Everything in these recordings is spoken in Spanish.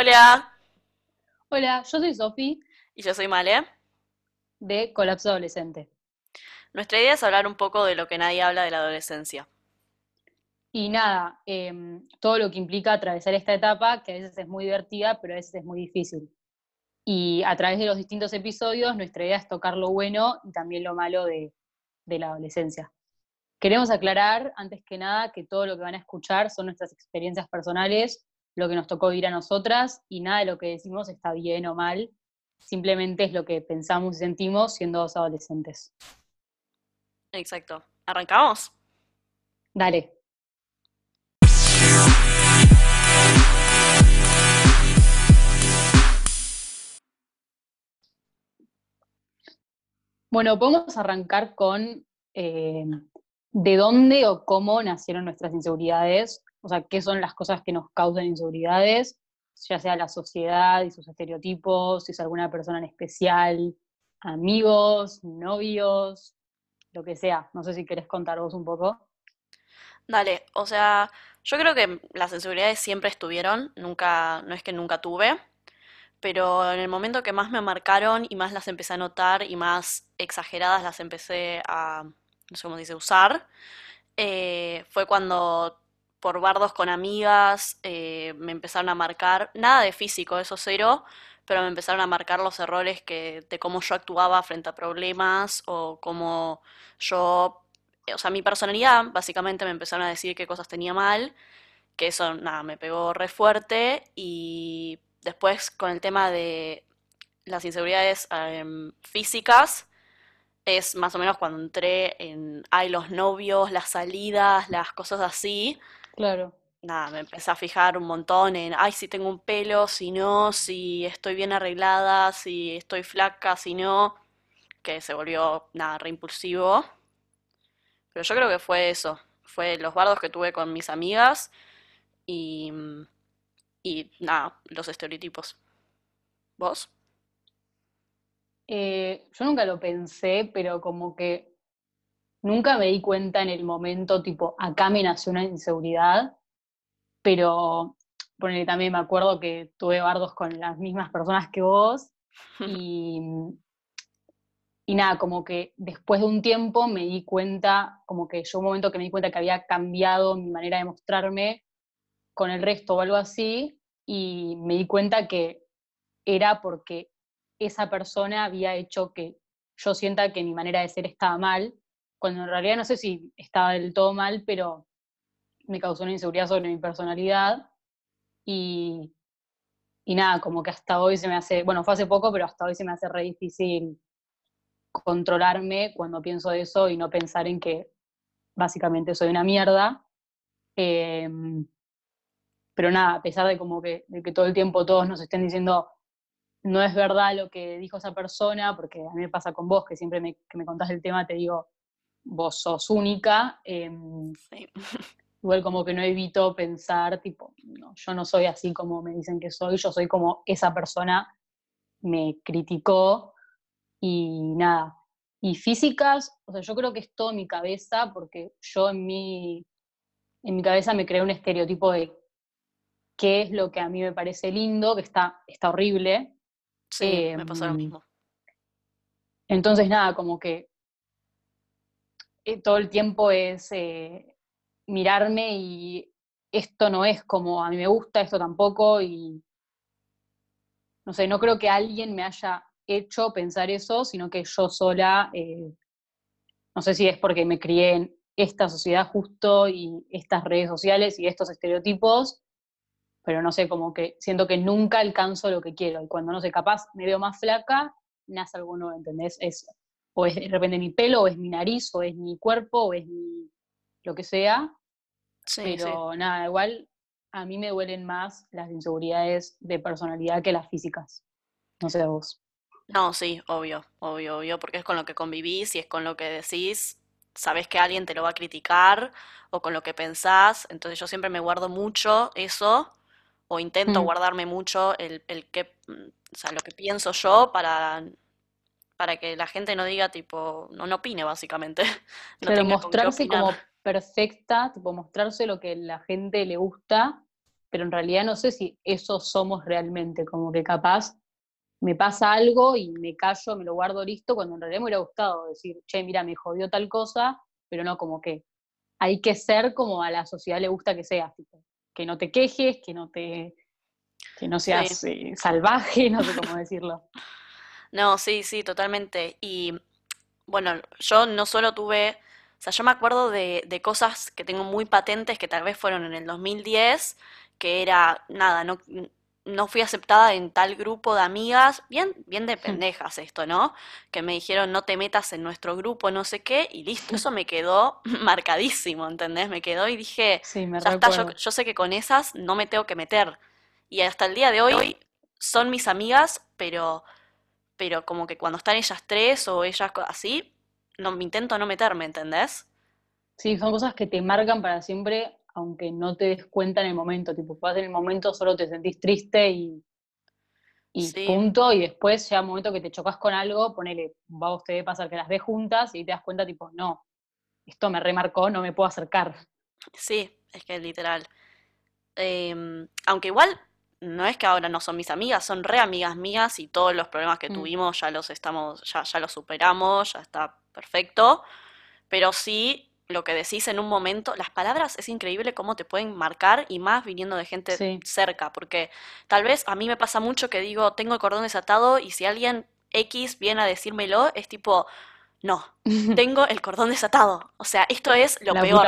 Hola, Hola, yo soy Sofi y yo soy Male. de Colapso Adolescente. Nuestra idea es hablar un poco de lo que nadie habla de la adolescencia. Y nada, em, todo lo que implica atravesar esta etapa, que a veces es muy divertida, pero a veces es muy difícil. Y a través de los distintos episodios, nuestra idea es tocar lo bueno y también lo malo de, de la adolescencia. Queremos aclarar, antes que nada, que todo lo que van a escuchar son nuestras experiencias personales, lo que nos tocó vivir a nosotras, y nada de lo que decimos está bien o mal, simplemente es lo que pensamos y sentimos siendo dos adolescentes. Exacto. ¿Arrancamos? Dale. Bueno, podemos arrancar con eh, de dónde o cómo nacieron nuestras inseguridades, o sea, qué son las cosas que nos causan inseguridades, ya sea la sociedad y sus estereotipos, si es alguna persona en especial, amigos, novios, lo que sea. No sé si querés contar vos un poco. Dale, o sea, yo creo que las inseguridades siempre estuvieron, nunca, no es que nunca tuve, pero en el momento que más me marcaron y más las empecé a notar y más exageradas las empecé a, no sé cómo dice, usar, eh, fue cuando por bardos con amigas eh, me empezaron a marcar, nada de físico, eso cero, pero me empezaron a marcar los errores que, de cómo yo actuaba frente a problemas o cómo yo, eh, o sea, mi personalidad, básicamente me empezaron a decir qué cosas tenía mal, que eso, nada, me pegó re fuerte y después con el tema de las inseguridades em, físicas, es más o menos cuando entré en, ay, los novios, las salidas, las cosas así Claro. nada, me empecé a fijar un montón en, ay, si tengo un pelo, si no, si estoy bien arreglada, si estoy flaca, si no, que se volvió, nada, re impulsivo. Pero yo creo que fue eso, fue los bardos que tuve con mis amigas y, y nada, los estereotipos. ¿Vos? Eh, yo nunca lo pensé, pero como que nunca me di cuenta en el momento, tipo, acá me nació una inseguridad, pero también me acuerdo que tuve bardos con las mismas personas que vos y, y nada, como que después de un tiempo me di cuenta, como que yo un momento que me di cuenta que había cambiado mi manera de mostrarme con el resto o algo así, y me di cuenta que era porque esa persona había hecho que yo sienta que mi manera de ser estaba mal, cuando en realidad no sé si estaba del todo mal, pero me causó una inseguridad sobre mi personalidad y, y nada, como que hasta hoy se me hace, bueno, fue hace poco, pero hasta hoy se me hace re difícil controlarme cuando pienso eso y no pensar en que básicamente soy una mierda. Em, pero nada, a pesar de como que, de que todo el tiempo todos nos estén diciendo no es verdad lo que dijo esa persona, porque a mí me pasa con vos, que siempre me, que me contás el tema te digo, vos sos única, em, Sí. igual como que no evito pensar, tipo, no, yo no soy así como me dicen que soy, yo soy como esa persona me criticó y nada. Y físicas, o sea, yo creo que es todo en mi cabeza, porque yo en mi, en mi cabeza me creé un estereotipo de qué es lo que a mí me parece lindo, que está, está horrible. Sí, me pasó lo Em, mismo. entonces, nada, como que eh, todo el tiempo es eh, mirarme y esto no es como a mí me gusta, esto tampoco, y no sé, no creo que alguien me haya hecho pensar eso, sino que yo sola, eh, no sé si es porque me crié en esta sociedad justo y estas redes sociales y estos estereotipos, pero no sé, como que siento que nunca alcanzo lo que quiero, y cuando no sé, capaz me veo más flaca, nace algo nuevo, ¿entendés? Es, o es de repente mi pelo, o es mi nariz, o es mi cuerpo, o es mi lo que sea, Sí, sí. pero nada, igual a mí me duelen más las inseguridades de personalidad que las físicas. No sé vos. No, sí, obvio, obvio, obvio, porque es con lo que convivís y es con lo que decís, sabés que alguien te lo va a criticar o con lo que pensás, entonces yo siempre me guardo mucho eso o intento Mm. guardarme mucho el, el que, mm, o sea, lo que pienso yo para, para que la gente no diga tipo, no, no opine básicamente, no qué mostrarse como perfecta, tipo mostrarse lo que la gente le gusta pero en realidad no sé si eso somos realmente, como que capaz me pasa algo y me callo, me lo guardo listo, cuando en realidad me hubiera gustado decir, che, mira, me jodió tal cosa, pero no como que hay que ser como a la sociedad le gusta que seas, que no te quejes, que no te que no seas eh, salvaje, no sé cómo decirlo. No, sí, sí, totalmente. Y bueno, yo no solo tuve, o sea, yo me acuerdo de, de cosas que tengo muy patentes que tal vez fueron en el 2010, que era, nada, no, no fui aceptada en tal grupo de amigas, bien, bien de pendejas esto, ¿no? Que me dijeron no te metas en nuestro grupo, no sé qué, y listo, eso me quedó marcadísimo, ¿entendés? Me quedó y dije, ya está, yo, sé que con esas no me tengo que meter. Y hasta el día de hoy son mis amigas, pero, pero como que cuando están ellas tres o ellas así, no, me intento no meterme, ¿entendés? Sí, son cosas que te marcan para siempre aunque no te des cuenta en el momento, tipo, vas en el momento solo te sentís triste y, y punto, y después llega un momento que te chocas con algo, ponele, va a usted pasar que las ves juntas y te das cuenta, tipo, no, esto me remarcó, no me puedo acercar. Sí, es que literal. Em, aunque igual no es que ahora no son mis amigas, son re amigas mías y todos los problemas que mm. tuvimos ya los estamos, ya, ya los superamos, ya está perfecto. Pero sí lo que decís en un momento, las palabras es increíble cómo te pueden marcar y más viniendo de gente cerca, porque tal vez a mí me pasa mucho que digo, tengo el cordón desatado y si alguien X viene a decírmelo, es tipo, no, tengo el cordón desatado. O sea, esto es lo peor.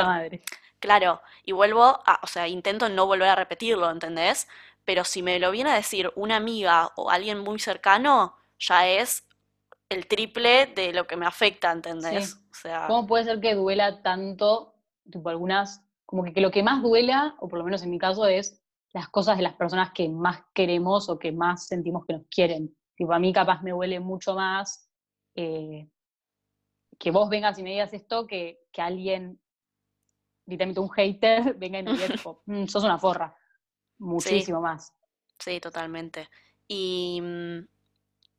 Claro, y vuelvo a, o sea, intento no volver a repetirlo, ¿entendés? Pero si me lo viene a decir una amiga o alguien muy cercano, ya es el triple de lo que me afecta, ¿entendés? O sea, ¿Cómo puede ser que duela tanto, tipo algunas, como que, lo que más duela, o por lo menos en mi caso, es las cosas de las personas que más queremos o que más sentimos que nos quieren? Tipo, a mí capaz me duele mucho más eh, que vos vengas y me digas esto que, que alguien, literalmente un hater, venga y me diga, tipo, mm, sos una forra. Muchísimo más. Sí, totalmente. Y, mm,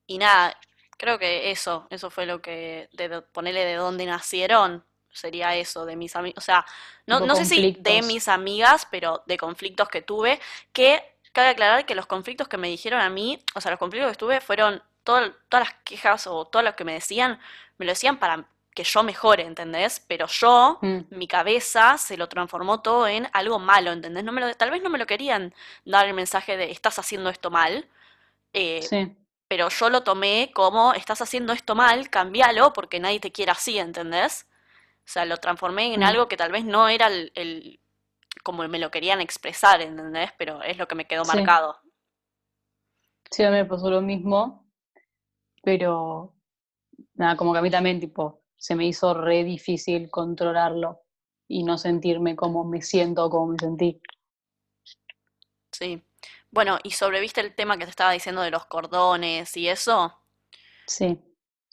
y nada, Creo que eso, eso fue lo que, de ponerle de dónde nacieron, sería eso, de mis amigos, o sea, no, no sé si de mis amigas, pero de conflictos que tuve, que cabe aclarar que los conflictos que me dijeron a mí, o sea, los conflictos que tuve fueron todas las quejas o todo lo que me decían, me lo decían para que yo mejore, ¿entendés? Pero yo, mm. mi cabeza se lo transformó todo en algo malo, ¿entendés? No me lo, tal vez no me lo querían dar el mensaje de estás haciendo esto mal. Eh, sí pero yo lo tomé como estás haciendo esto mal, cambialo porque nadie te quiere así, ¿entendés? O sea, lo transformé en mm. algo que tal vez no era el, como me lo querían expresar, ¿entendés? Pero es lo que me quedó marcado. Sí, a mí me pasó lo mismo, pero nada, como que a mí también, tipo, se me hizo re difícil controlarlo y no sentirme como me siento o como me sentí. Sí. Bueno, y sobreviste el tema que te estaba diciendo de los cordones y eso. Sí.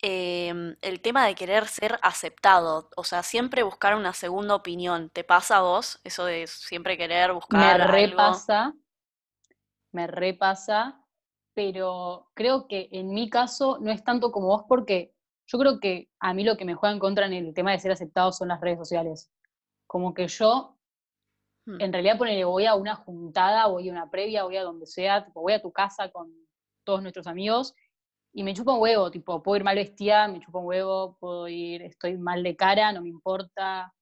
Em, el tema de querer ser aceptado, o sea, siempre buscar una segunda opinión. ¿Te pasa a vos eso de siempre querer buscar me repasa, Me repasa, pero creo que en mi caso no es tanto como vos porque yo creo que a mí lo que me juega en contra en el tema de ser aceptado son las redes sociales. Como que yo Hmm. En realidad, ponele, voy a una juntada, voy a una previa, voy a donde sea, tipo, voy a tu casa con todos nuestros amigos y me chupa un huevo, tipo, puedo ir mal vestida, me chupa un huevo, puedo ir, estoy mal de cara, no me importa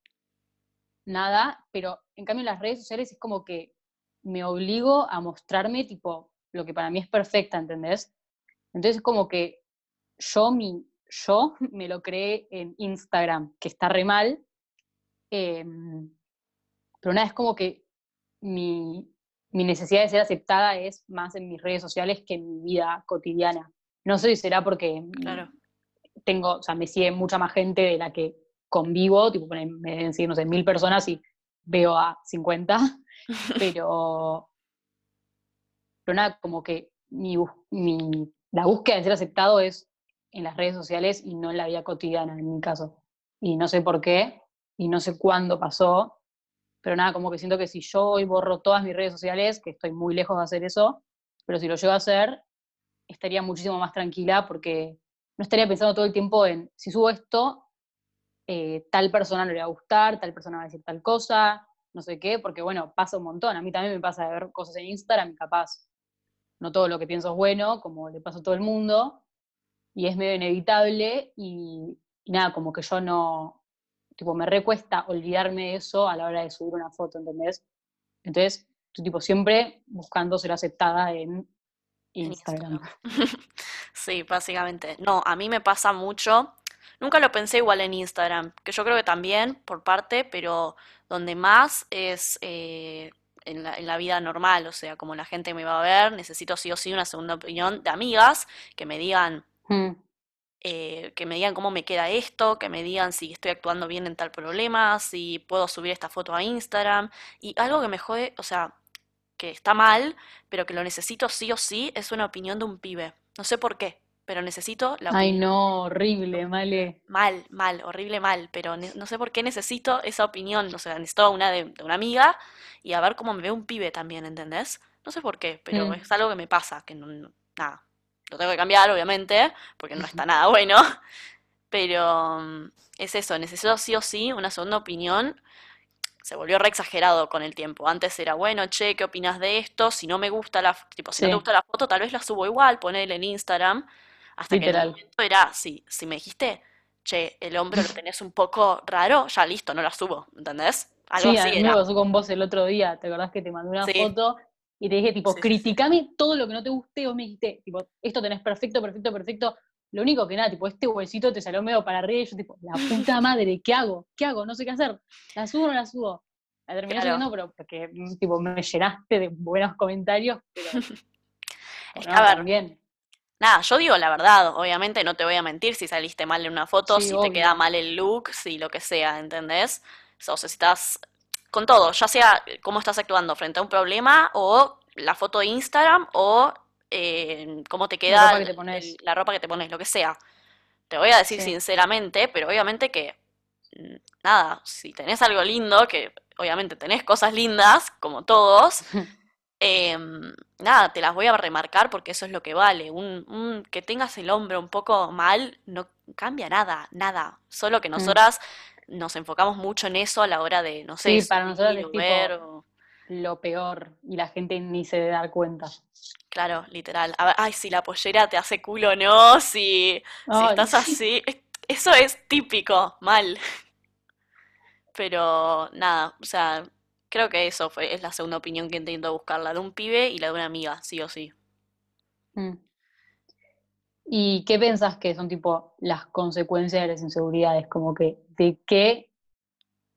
nada, pero en cambio en las redes sociales es como que me obligo a mostrarme, tipo, lo que para mí es perfecta, ¿entendés? Entonces es como que yo, mi, yo me lo creé en Instagram, que está re mal, eh, pero nada, es como que mi, necesidad de ser aceptada es más en mis redes sociales que en mi vida cotidiana. No sé si será porque claro. tengo, o sea, me sigue mucha más gente de la que convivo, tipo, me deben seguir, no sé, mil personas y veo a 50, pero, pero nada, como que mi, mi, la búsqueda de ser aceptado es en las redes sociales y no en la vida cotidiana, en mi caso. Y no sé por qué, y no sé cuándo pasó, pero nada, como que siento que si yo hoy borro todas mis redes sociales, que estoy muy lejos de hacer eso, pero si lo llego a hacer, estaría muchísimo más tranquila porque no estaría pensando todo el tiempo en, si subo esto, eh, tal persona no le va a gustar, tal persona va a decir tal cosa, no sé qué, porque bueno, pasa un montón. A mí también me pasa de ver cosas en Instagram y capaz no todo lo que pienso es bueno, como le pasa a todo el mundo, y es medio inevitable y, nada, como que yo no, tipo, me recuesta olvidarme de eso a la hora de subir una foto, ¿entendés? Entonces, tú tipo siempre buscando ser aceptada en Instagram. Sí, básicamente. No, a mí me pasa mucho. Nunca lo pensé igual en Instagram, que yo creo que también por parte, pero donde más es eh, en, la, vida normal, o sea, como la gente me va a ver, necesito sí o sí una segunda opinión de amigas que me digan, mm. eh, que me digan cómo me queda esto, que me digan si estoy actuando bien en tal problema, si puedo subir esta foto a Instagram. Y algo que me jode, o sea, que está mal, pero que lo necesito sí o sí, es una opinión de un pibe. No sé por qué, pero necesito la Ay, no, horrible, male. Mal, mal, horrible mal, pero no sé por qué necesito esa opinión. O sea, necesito una de, una amiga y a ver cómo me ve un pibe también, ¿entendés? No sé por qué, pero mm. es algo que me pasa, que no, nada, lo tengo que cambiar, obviamente, porque no está nada bueno, pero mm, es eso, necesito sí o sí una segunda opinión se volvió re exagerado con el tiempo. Antes era, bueno, che, ¿qué opinas de esto? Si no me gusta la, tipo, si no te gusta la foto, tal vez la subo igual, ponele en Instagram. Hasta que el momento era, si, si me dijiste, che, el hombro lo tenés un poco raro, ya listo, no la subo, ¿entendés? Algo sí, así a me pasó con vos el otro día, ¿te acordás que te mandé una foto? Y te dije, tipo, criticame todo lo que no te guste, o me dijiste, tipo, esto tenés perfecto, perfecto, perfecto, lo único que nada, tipo, este huesito te salió medio para arriba y yo tipo, la puta madre, ¿qué hago? ¿Qué hago? No sé qué hacer. ¿La subo o no la subo? La terminé subiendo, pero porque tipo, me llenaste de buenos comentarios, pero. es que, a ver, bien. Nada, yo digo la verdad, obviamente no te voy a mentir si saliste mal en una foto, si te queda mal el look, si lo que sea, ¿entendés? O sea, si estás con todo, ya sea cómo estás actuando frente a un problema o la foto de Instagram o eh, cómo te queda la ropa, que te pones, lo que sea. Te voy a decir sinceramente, pero obviamente que, mm, nada, si tenés algo lindo, que obviamente tenés cosas lindas, como todos, em, nada, te las voy a remarcar porque eso es lo que vale. Un, que tengas el hombro un poco mal no cambia nada, nada. Solo que mm. Nos enfocamos mucho en eso a la hora de, no sé, sí, para nosotros lo peor y la gente ni se debe dar cuenta. Claro, literal. A ver, ay, si la pollera te hace culo, no, si, si estás así. Eso es típico, mal. Pero nada, o sea, creo que eso fue, es la segunda opinión que intento buscar, la de un pibe y la de una amiga, sí o sí. Mm. ¿Y qué pensás que son tipo las consecuencias de las inseguridades? Como que de qué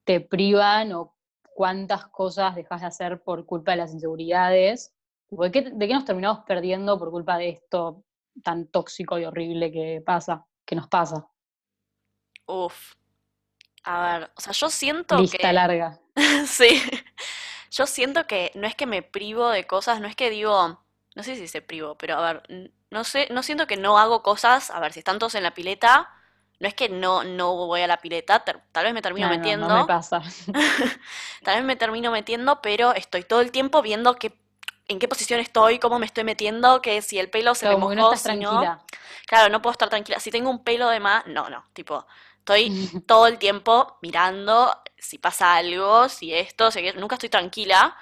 te privan o cuántas cosas dejas de hacer por culpa de las inseguridades, ¿de qué, de qué nos terminamos perdiendo por culpa de esto tan tóxico y horrible que pasa, que nos pasa? Uf. A ver, o sea, yo siento Lista larga. sí. Yo siento que no es que me privo de cosas, no es que digo, no sé si se privo, pero a ver, no sé, no siento que no hago cosas, a ver, si están todos en la pileta, no es que no, no voy a la pileta, tal vez me termino metiendo. No, me pasa. tal vez me termino metiendo, pero estoy todo el tiempo viendo qué, en qué posición estoy, cómo me estoy metiendo, que si el pelo se me mojó, no si no. Claro, no puedo estar tranquila. Si tengo un pelo de más, no, no, tipo, estoy todo el tiempo mirando si pasa algo, si esto, si nunca estoy tranquila.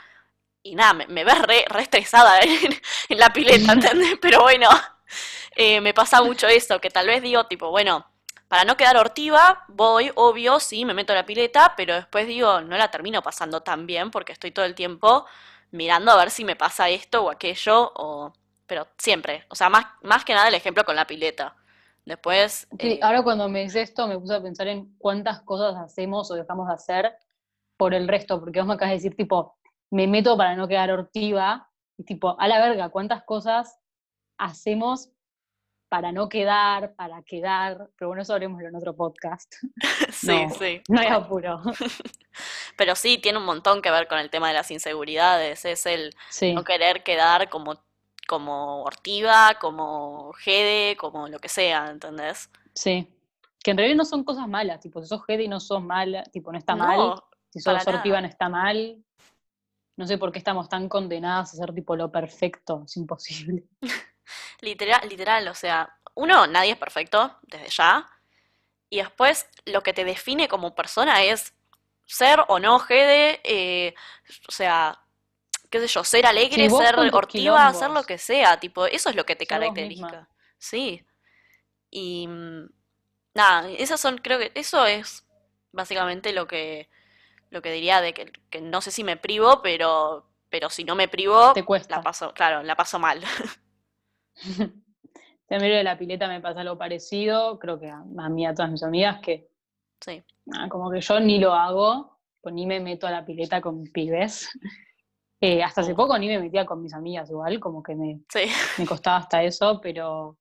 Y nada, me, me ves re, estresada en, la pileta, ¿entendés? Pero bueno, eh, me pasa mucho eso, que tal vez digo, tipo, bueno, para no quedar hortiva, voy, obvio, sí, me meto en la pileta, pero después digo, no la termino pasando tan bien porque estoy todo el tiempo mirando a ver si me pasa esto o aquello, o... pero siempre, o sea, más, más que nada el ejemplo con la pileta. Después... Sí, eh, ahora cuando me dices esto me puse a pensar en cuántas cosas hacemos o dejamos de hacer por el resto, porque vos me acabas de decir, tipo, me meto para no quedar hortiva, y tipo, a la verga, cuántas cosas hacemos para no quedar, para quedar, pero bueno, eso haremoslo en otro podcast. sí, sí. No hay apuro. pero sí, tiene un montón que ver con el tema de las inseguridades, es el no querer quedar como, como ortiva, como jede, como lo que sea, ¿entendés? Sí. Que en realidad no son cosas malas, tipo, si sos jede y no sos mala, tipo, no está mal. Si sos ortiva no está mal. No sé por qué estamos tan condenadas a ser tipo lo perfecto, es imposible. Literal, literal, o sea, uno, nadie es perfecto, desde ya. Y después, lo que te define como persona es ser o no jede, eh, o sea, qué sé yo, ser alegre, ser hortiva, hacer lo que sea, tipo, eso es lo que te caracteriza. Sí. Y mm, nada, esas son, creo que eso es básicamente lo que lo que diría de que, que no sé si me privo, pero pero si no me privo, te cuesta. la paso, claro, la paso mal. a mí de la pileta me pasa algo parecido, creo que a, mí, a todas mis amigas, que sí. como que yo ni lo hago, pues ni me meto a la pileta con pibes. Eh, hasta hace poco ni me metía con mis amigas igual, como que me, me costaba hasta eso, pero,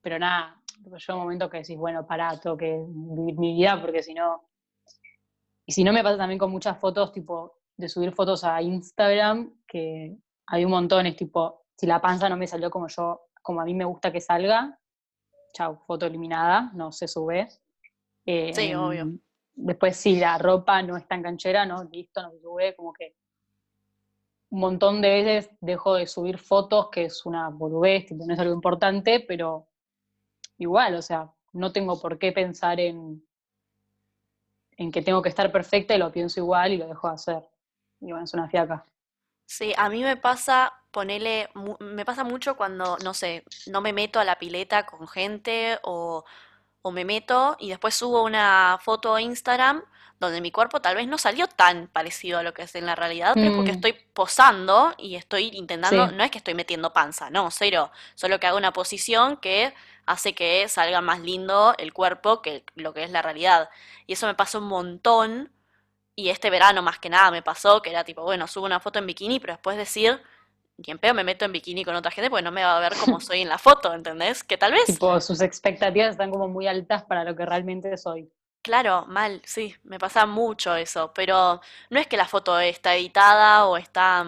pero nada, yo un momento que decís, bueno, pará, tengo que vivir mi vida porque si no... Y si no me pasa también con muchas fotos, tipo, de subir fotos a Instagram, que hay un montón, es tipo, si la panza no me salió como yo, como a mí me gusta que salga, chau, foto eliminada, no se sube. Eh, sí, obvio. Después si la ropa no es tan canchera, no, listo, no se sube, como que un montón de veces dejo de subir fotos, que es una boludez, no es algo importante, pero igual, o sea, no tengo por qué pensar en, en que tengo que estar perfecta y lo pienso igual y lo dejo de hacer. Y bueno, es una fiaca. Sí, a mí me pasa, ponele, me pasa mucho cuando, no sé, no me meto a la pileta con gente o, o me meto y después subo una foto a Instagram donde mi cuerpo tal vez no salió tan parecido a lo que es en la realidad, pero porque mm. estoy posando y estoy intentando, no es que estoy metiendo panza, no, cero, solo que hago una posición que hace que salga más lindo el cuerpo que lo que es la realidad. Y eso me pasa un montón y este verano más que nada me pasó, que era tipo, bueno, subo una foto en bikini, pero después decir, ni en pedo me meto en bikini con otra gente porque no me va a ver como soy en la foto, ¿entendés? Que tal vez... Tipo, sus expectativas están como muy altas para lo que realmente soy. Claro, mal, sí, me pasa mucho eso, pero no es que la foto está editada o está,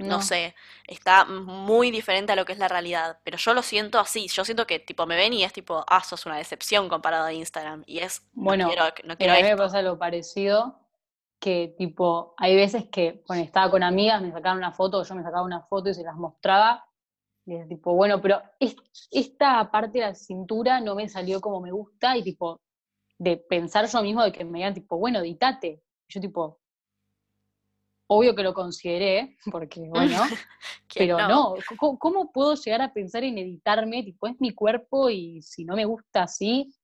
no, sé, está muy diferente a lo que es la realidad, pero yo lo siento así, yo siento que tipo me ven y es tipo, ah, sos una decepción comparado a Instagram, y es, bueno, no quiero, no quiero a mí me pasa lo parecido, que tipo, hay veces que cuando estaba con amigas me sacaban una foto, yo me sacaba una foto y se las mostraba, y es tipo, bueno, pero esta parte de la cintura no me salió como me gusta, y tipo, de pensar yo mismo de que me digan tipo, bueno, editate. yo tipo, obvio que lo consideré, porque bueno, pero no, ¿cómo, puedo llegar a pensar en editarme? Tipo, es mi cuerpo y si no me gusta así,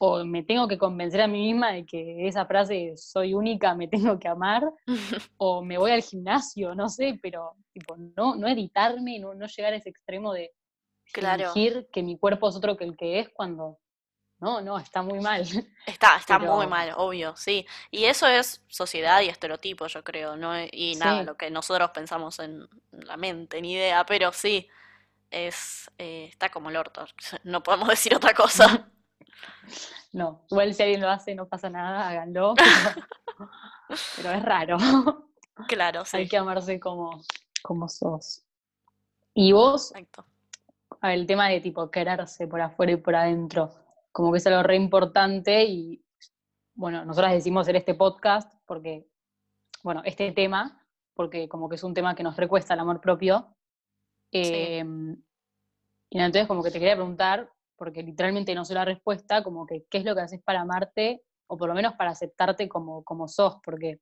o me tengo que convencer a mí misma de que esa frase soy única, me tengo que amar, o me voy al gimnasio, no sé, pero tipo, no, no editarme, no, no llegar a ese extremo de claro. fingir que mi cuerpo es otro que el que es cuando no, no, está muy mal. Está, está muy mal, obvio, sí. Y eso es sociedad y estereotipo, yo creo, ¿no? Y nada, lo que nosotros pensamos en la mente, ni idea, pero sí, es, eh, está como el orto, no podemos decir otra cosa. No, igual si alguien lo hace no pasa nada, háganlo, pero, es raro. Claro, sí. Hay que amarse como, como sos. Y vos, Exacto. el tema de tipo quererse por afuera y por adentro, como que es algo re importante y, bueno, nosotras decimos hacer este podcast porque, bueno, este tema, porque como que es un tema que nos recuesta el amor propio. Em, y entonces como que te quería preguntar, porque literalmente no sé la respuesta, como que qué es lo que haces para amarte, o por lo menos para aceptarte como, como sos, porque,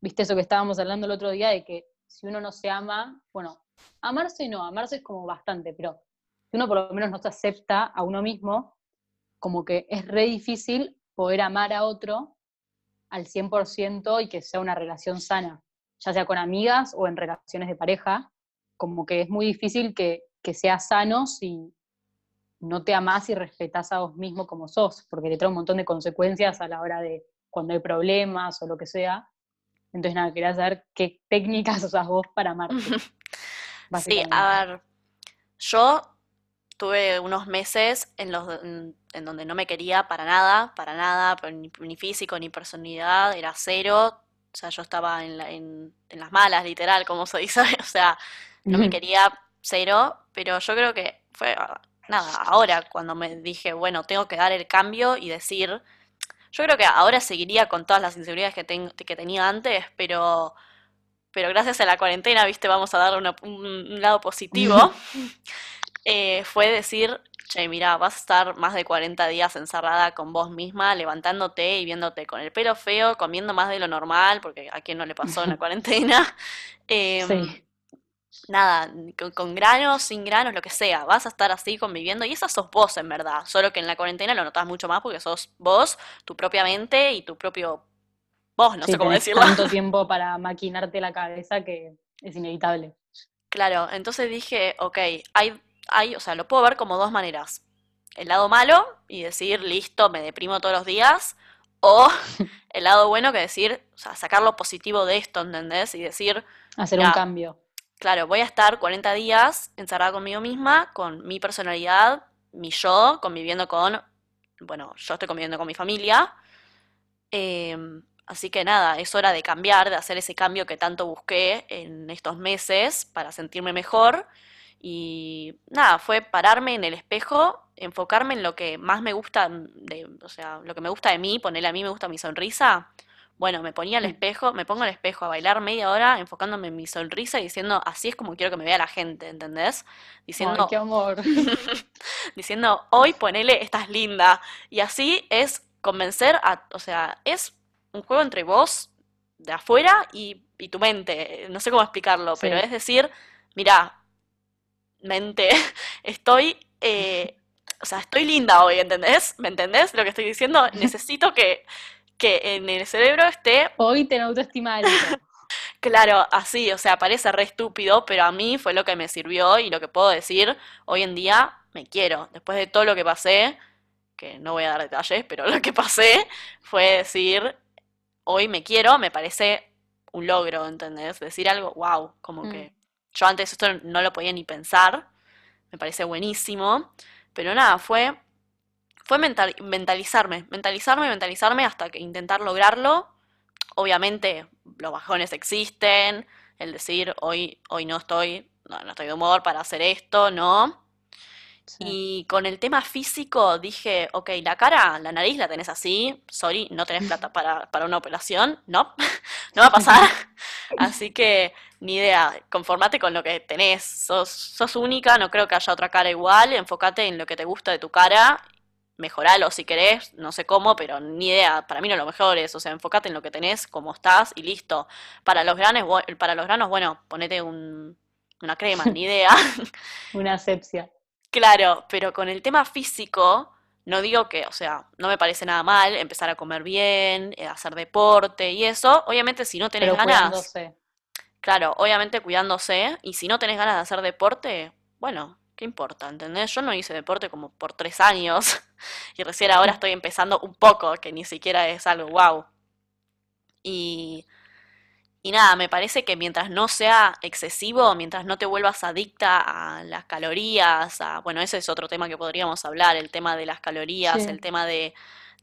viste eso que estábamos hablando el otro día, de que si uno no se ama, bueno, amarse no, amarse es como bastante, pero si uno por lo menos no se acepta a uno mismo, como que es re difícil poder amar a otro al 100% y que sea una relación sana, ya sea con amigas o en relaciones de pareja, como que es muy difícil que, que seas sano si no te amas y respetas a vos mismo como sos, porque te trae un montón de consecuencias a la hora de cuando hay problemas o lo que sea. Entonces, nada, quería saber qué técnicas usas vos para amarte. sí, a ver, yo tuve unos meses en, los, en, donde no me quería para nada, para nada, ni, físico ni personalidad, era cero. O sea, yo estaba en, en, las malas, literal, como se dice. O sea, no me quería cero, pero yo creo que fue, nada, ahora cuando me dije, bueno, tengo que dar el cambio y decir, yo creo que ahora seguiría con todas las inseguridades que, que tenía antes, pero, pero gracias a la cuarentena, viste, vamos a dar un, un lado positivo. Eh, fue decir, che, mira, vas a estar más de 40 días encerrada con vos misma, levantándote y viéndote con el pelo feo, comiendo más de lo normal, porque a quien no le pasó en la cuarentena. Em, Sí, nada, con, con granos, sin granos, lo que sea, vas a estar así conviviendo y esa sos vos en verdad, solo que en la cuarentena lo notas mucho más porque sos vos, tu propia mente y tu propio vos, no sí, sé cómo decirlo. tanto tiempo para maquinarte la cabeza que es inevitable. Claro, entonces dije, ok, hay, hay, o sea, lo puedo ver como dos maneras. El lado malo y decir, listo, me deprimo todos los días, o el lado bueno que decir, o sea, sacar lo positivo de esto, ¿entendés? Y decir, Hacer un cambio. Claro, voy a estar 40 días encerrada conmigo misma, con mi personalidad, mi yo, conviviendo con, bueno, yo estoy conviviendo con mi familia. em, así que nada, es hora de cambiar, de hacer ese cambio que tanto busqué en estos meses para sentirme mejor. Y nada, fue pararme en el espejo, enfocarme en lo que más me gusta de, o sea, lo que me gusta de mí, ponerle a mí me gusta mi sonrisa. Bueno, me ponía al Mm. espejo, me pongo al espejo a bailar media hora enfocándome en mi sonrisa y diciendo, así es como quiero que me vea la gente, ¿entendés? Ay, Diciendo, qué amor. diciendo, hoy ponele, estás linda. Y así es convencer a, o sea, es un juego entre vos de afuera y, y tu mente. No sé cómo explicarlo, pero es decir, mira, mente, estoy, eh, o sea, estoy linda hoy, ¿entendés? ¿Me entendés lo que estoy diciendo? Necesito que, que en el cerebro esté hoy ten autoestima alto. Claro, así, o sea, parece re estúpido, pero a mí fue lo que me sirvió y lo que puedo decir hoy en día, me quiero. Después de todo lo que pasé, que no voy a dar detalles, pero lo que pasé fue decir, hoy me quiero, me parece un logro, ¿entendés? Decir algo, wow, como Mm, que yo antes esto no lo podía ni pensar, me parece buenísimo, pero nada, fue, fue mental- mentalizarme, mentalizarme, mentalizarme hasta que intentar lograrlo Obviamente los bajones existen, el decir hoy, hoy no estoy, no, no estoy de humor para hacer esto, no. Sí. Y con el tema físico dije, ok, la cara, la nariz la tenés así, sorry, no tenés plata para, para una operación, no, no va a pasar. Así que ni idea, conformate con lo que tenés, sos, sos única, no creo que haya otra cara igual, enfócate en lo que te gusta de tu cara mejoralo si querés, no sé cómo, pero ni idea, para mí no lo mejor es, o sea, enfócate en lo que tenés, cómo estás y listo. Para los granos, para los granos, bueno, ponete un, una crema, ni idea. Una asepsia. Claro, pero con el tema físico, no digo que, o sea, no me parece nada mal empezar a comer bien, eh, hacer deporte y eso. Obviamente si no tenés Pero ganas, cuidándose. claro, obviamente cuidándose, y si no tenés ganas de hacer deporte, bueno, ¿qué importa? ¿Entendés? Yo no hice deporte como por tres años y recién ahora estoy empezando un poco, que ni siquiera es algo wow. Y, y nada, me parece que mientras no sea excesivo, mientras no te vuelvas adicta a las calorías, a, bueno, ese es otro tema que podríamos hablar, el tema de las calorías, el tema de,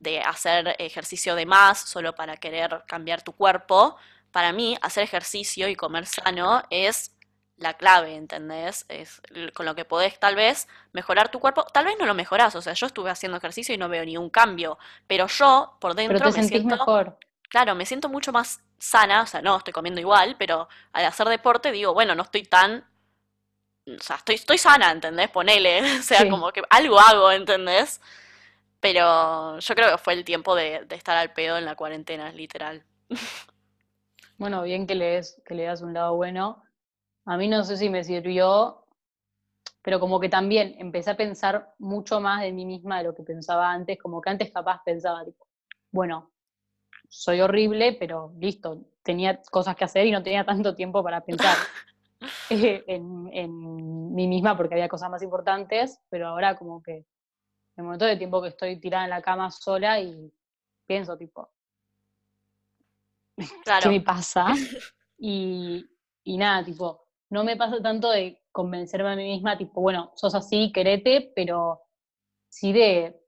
de hacer ejercicio de más solo para querer cambiar tu cuerpo. Para mí, hacer ejercicio y comer sano es la clave, ¿entendés? Es con lo que podés tal vez mejorar tu cuerpo. Tal vez no lo mejorás, o sea, yo estuve haciendo ejercicio y no veo ningún cambio, pero yo por Pero dentro te me sentís siento mejor. Claro, me siento mucho más sana, o sea, no, estoy comiendo igual, pero al hacer deporte digo, bueno, no estoy tan, o sea, estoy, estoy sana, ¿entendés? Ponele, o sea, Sí. como que algo hago, ¿entendés? Pero yo creo que fue el tiempo de, de estar al pedo en la cuarentena, literal. Bueno, bien que le des, que le das un lado bueno. A mí no sé si me sirvió, pero como que también empecé a pensar mucho más de mí misma de lo que pensaba antes, como que antes capaz pensaba, tipo, bueno, soy horrible, pero listo, tenía cosas que hacer y no tenía tanto tiempo para pensar eh, en, en mí misma porque había cosas más importantes, pero ahora como que el momento de tiempo que estoy tirada en la cama sola y pienso, tipo, ¿qué Claro, me pasa? Y, y nada, tipo, no me pasa tanto de convencerme a mí misma, tipo, bueno, sos así, querete, pero sí de...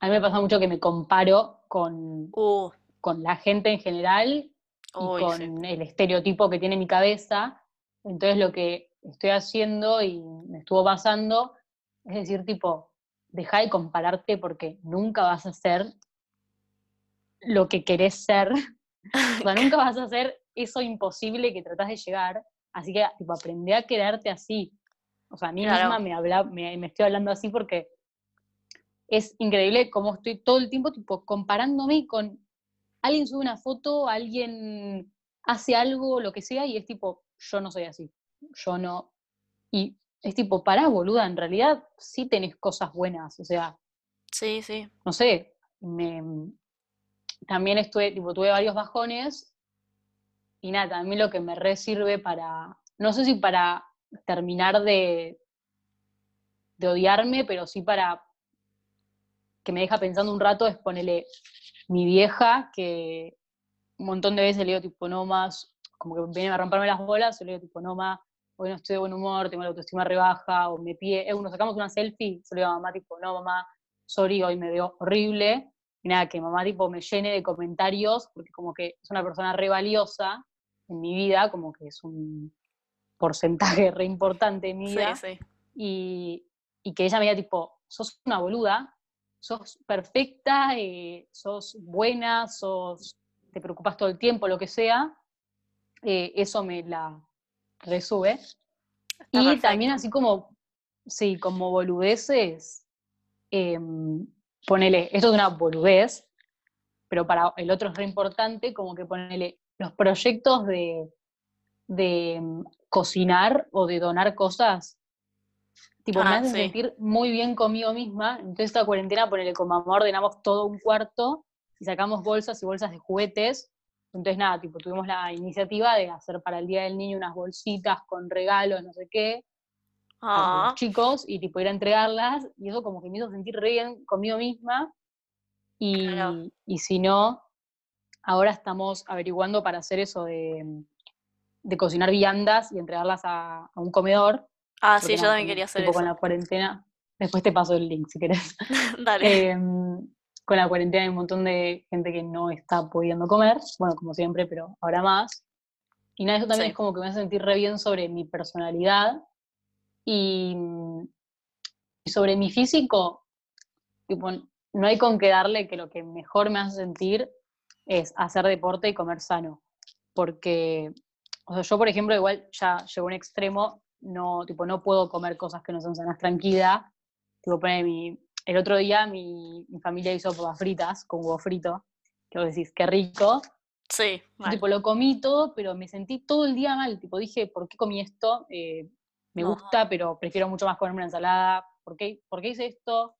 A mí me pasa mucho que me comparo con, uh, con la gente en general y sí. con el estereotipo que tiene mi cabeza. Entonces lo que estoy haciendo y me estuvo pasando es decir, tipo, deja de compararte porque nunca vas a ser lo que querés ser. O sea, nunca vas a hacer eso imposible que tratás de llegar. Así que, tipo, aprende a quedarte así. O sea, a mí Claro. misma me, habla, me, me estoy hablando así porque es increíble cómo estoy todo el tiempo tipo comparándome con alguien sube una foto, alguien hace algo, lo que sea, y es tipo, yo no soy así, yo no. Y es tipo, pará, boluda, en realidad sí tenés cosas buenas, o sea, Sí, sí. no sé, me, también estuve, tipo, tuve varios bajones y nada, también lo que me re sirve para, no sé si para terminar de, de odiarme, pero sí para que me deja pensando un rato es ponerle mi vieja, que un montón de veces le digo tipo, no más, como que viene a romperme las bolas, yo le digo tipo, no más, hoy no estoy de buen humor, tengo la autoestima rebaja, o me pide, eh, nos sacamos una selfie, yo le digo a mamá tipo, no mamá, sorry, hoy me veo horrible, y nada, que mamá tipo me llene de comentarios, porque como que es una persona re valiosa en mi vida, como que es un porcentaje re importante en mi Sí, vida, sí. y, y que ella me diga tipo, sos una boluda, sos perfecta, eh, sos buena, sos, te preocupas todo el tiempo, lo que sea, eh, eso me la resube. Está Y perfecto. también así como, sí, como boludeces, eh, ponele, esto es una boludez, pero para el otro es re importante, como que ponele los proyectos de, de mm, cocinar o de donar cosas, tipo, me Ah, hacen sí. sentir muy bien conmigo misma. Entonces esta cuarentena, ponele, con mamá ordenamos todo un cuarto y sacamos bolsas y bolsas de juguetes. Entonces nada, tipo, tuvimos la iniciativa de hacer para el Día del Niño unas bolsitas con regalos, no sé qué, a los Ah, chicos y tipo ir a entregarlas y eso como que me hizo sentir re bien conmigo misma y, Claro. y si no, ahora estamos averiguando para hacer eso de, de cocinar viandas y entregarlas a, a un comedor, ah, porque sí, yo también con- quería hacer tipo con eso. la cuarentena, después te paso el link si querés. Dale. Em, con la cuarentena hay un montón de gente que no está pudiendo comer, bueno, como siempre, pero ahora más. Y nada, eso también Sí. es como que me hace sentir re bien sobre mi personalidad y, y sobre mi físico, tipo, no hay con qué darle que lo que mejor me hace sentir es hacer deporte y comer sano. Porque, o sea, yo por ejemplo, igual ya llego a un extremo, no, tipo, no puedo comer cosas que no son sanas tranquila. Tipo, pone mi, el otro día mi, mi familia hizo papas fritas con huevo frito, que vos decís, qué rico. Sí, mal. tipo, lo comí todo, pero me sentí todo el día mal. Tipo, dije, ¿por qué comí esto? Eh, me No. gusta, pero prefiero mucho más comerme una ensalada. ¿Por qué, ¿Por qué hice esto?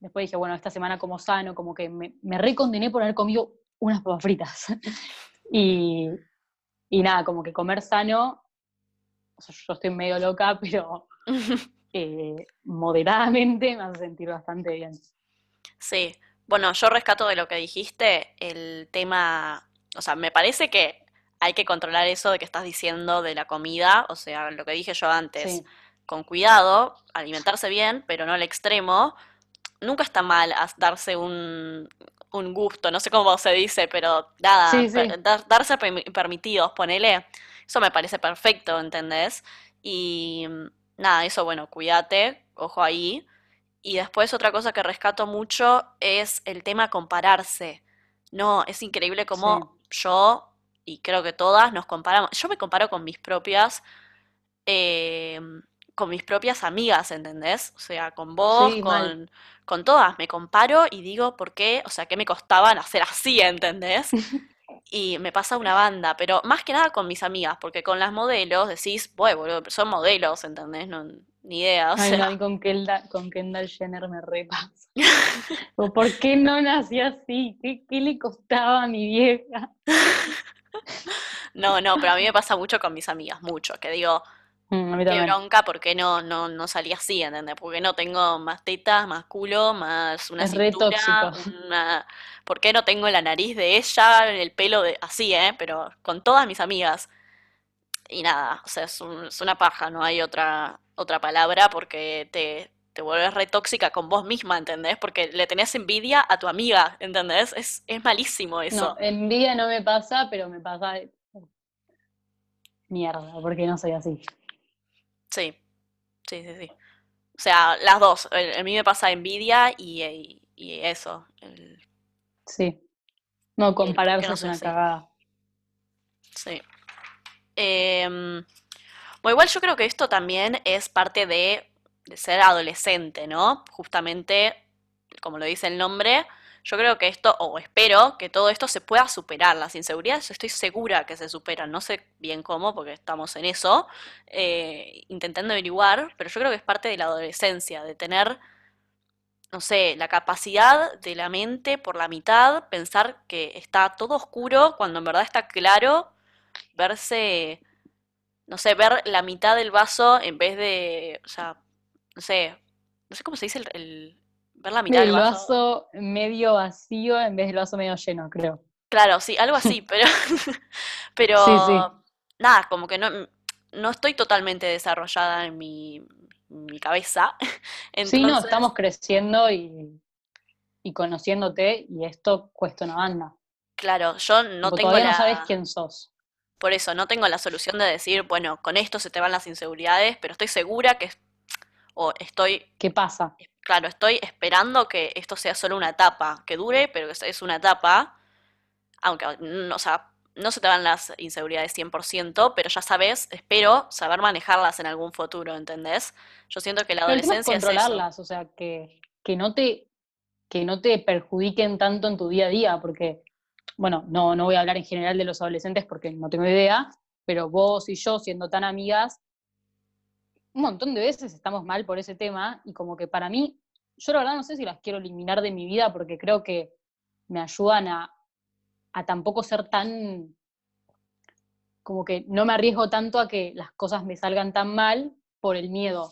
Después dije, bueno, esta semana como sano, como que me, me recondené por haber comido unas papas fritas. y, y nada, como que comer sano, o sea, yo estoy medio loca, pero eh, moderadamente me hace sentir bastante bien. Sí, bueno, yo rescato de lo que dijiste el tema, o sea, me parece que hay que controlar eso de que estás diciendo de la comida, o sea, lo que dije yo antes, Sí, con cuidado, alimentarse bien, pero no al extremo. Nunca está mal darse un, un gusto, no sé cómo se dice, pero nada, sí, sí. dar- darse permi- permitidos, ponele, eso me parece perfecto, ¿entendés? Y mm, nada, eso, bueno, cuídate, ojo ahí. Y después otra cosa que rescato mucho es el tema compararse. No, es increíble sí. cómo yo, y creo que todas, nos comparamos. Yo me comparo con mis propias, eh, con mis propias amigas, ¿entendés? O sea, con vos, Sí, con, con todas. Me comparo y digo, ¿por qué? O sea, ¿qué me costaba nacer así, ¿entendés? Y me pasa una banda, pero más que nada con mis amigas, porque con las modelos decís, bueno, boludo, pero son modelos, ¿entendés? No, ni idea, o Ay, no, sea. con Kendall, con Kendall Jenner me repasa. ¿Por qué no nací así? ¿Qué, qué le costaba a mi vieja? No, no, pero a mí me pasa mucho con mis amigas, mucho, que digo, Mm, a mí bronca, ¿por qué no, no, no salí así, ¿entendés? Porque no tengo más tetas, más culo, más una Es re cintura, tóxico. una... ¿Por qué no tengo la nariz de ella, el pelo de... así, ¿eh? Pero con todas mis amigas. Y nada, o sea, es, un- es una paja, no hay otra, otra palabra porque te, te vuelves re tóxica con vos misma, ¿entendés? Porque le tenés envidia a tu amiga, ¿entendés? Es, es malísimo No, eso. envidia no me pasa, pero me pasa mierda, porque no soy así. Sí, sí, sí, sí. O sea, las dos. A mí me pasa envidia y, y- y eso. el- Sí. No, compararse no es una así. cagada. Sí. Em, O igual yo creo que esto también es parte de, de ser adolescente, ¿no? Justamente, como lo dice el nombre, yo creo que esto, o espero que todo esto se pueda superar. Las inseguridades estoy segura que se superan. No sé bien cómo, porque estamos en eso, eh, intentando averiguar, pero yo creo que es parte de la adolescencia, de tener, no sé, la capacidad de la mente por la mitad, pensar que está todo oscuro cuando en verdad está claro, verse, no sé, ver la mitad del vaso en vez de, o sea, no sé, no sé cómo se dice el, el- ver la mitad del El vaso. vaso medio vacío en vez del vaso medio lleno, creo. Claro, sí, algo así, pero, Sí, sí. pero nada, como que no, no estoy totalmente desarrollada en mi, mi cabeza. Sí, no, estamos creciendo y, y conociéndote y esto cuesta una banda. claro, yo no Tipo, tengo todavía no sabes quién sos. por eso, no tengo la solución de decir, bueno, con esto se te van las inseguridades, pero estoy segura que, o estoy, ¿Qué pasa? Claro, estoy esperando que esto sea solo una etapa, que dure, pero que es una etapa, aunque, no, o sea, no se te van las inseguridades 100%, pero ya sabes, espero saber manejarlas en algún futuro, ¿entendés? Yo siento que la es adolescencia es eso. controlarlas, o sea, que, que no te, que no te perjudiquen tanto en tu día a día, porque, bueno, no, no voy a hablar en general de los adolescentes porque no tengo idea, pero vos y yo, siendo tan amigas, un montón de veces estamos mal por ese tema y como que para mí, yo la verdad no sé si las quiero eliminar de mi vida porque creo que me ayudan a, tampoco ser tan, como que no me arriesgo tanto a que las cosas me salgan tan mal por el miedo.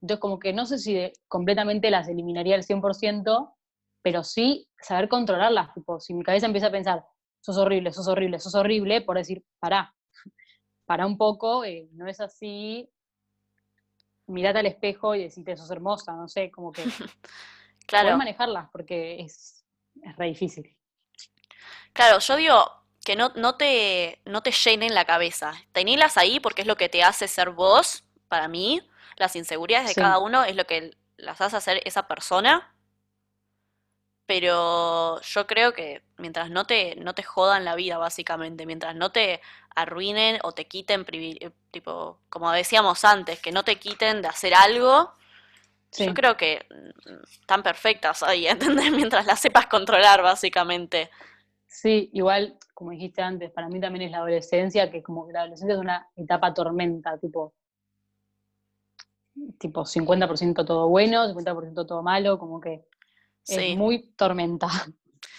Entonces como que no sé si completamente las eliminaría al 100%, pero sí saber controlarlas, tipo, si mi cabeza empieza a pensar, sos horrible, sos horrible, sos horrible, por decir, pará, pará un poco, eh, no es así, mirate al espejo y decirte, sos hermosa, no sé, como que poder Claro, manejarlas porque es, es re difícil. claro, yo digo que no, no te, no te llenen la cabeza. Tenelas ahí porque es lo que te hace ser vos, para mí. Las inseguridades de cada uno es lo que las hace ser esa persona. Pero yo creo que mientras no te, no te jodan la vida, básicamente, mientras no te arruinen o te quiten, eh, tipo, como decíamos antes, que no te quiten de hacer algo, yo creo que mm, están perfectas ahí, ¿entendés? Mientras las sepas controlar, básicamente. Sí, igual, como dijiste antes, para mí también es la adolescencia, que como que la adolescencia es una etapa tormenta, tipo, tipo 50% todo bueno, 50% todo malo, como que es Sí, muy tormenta.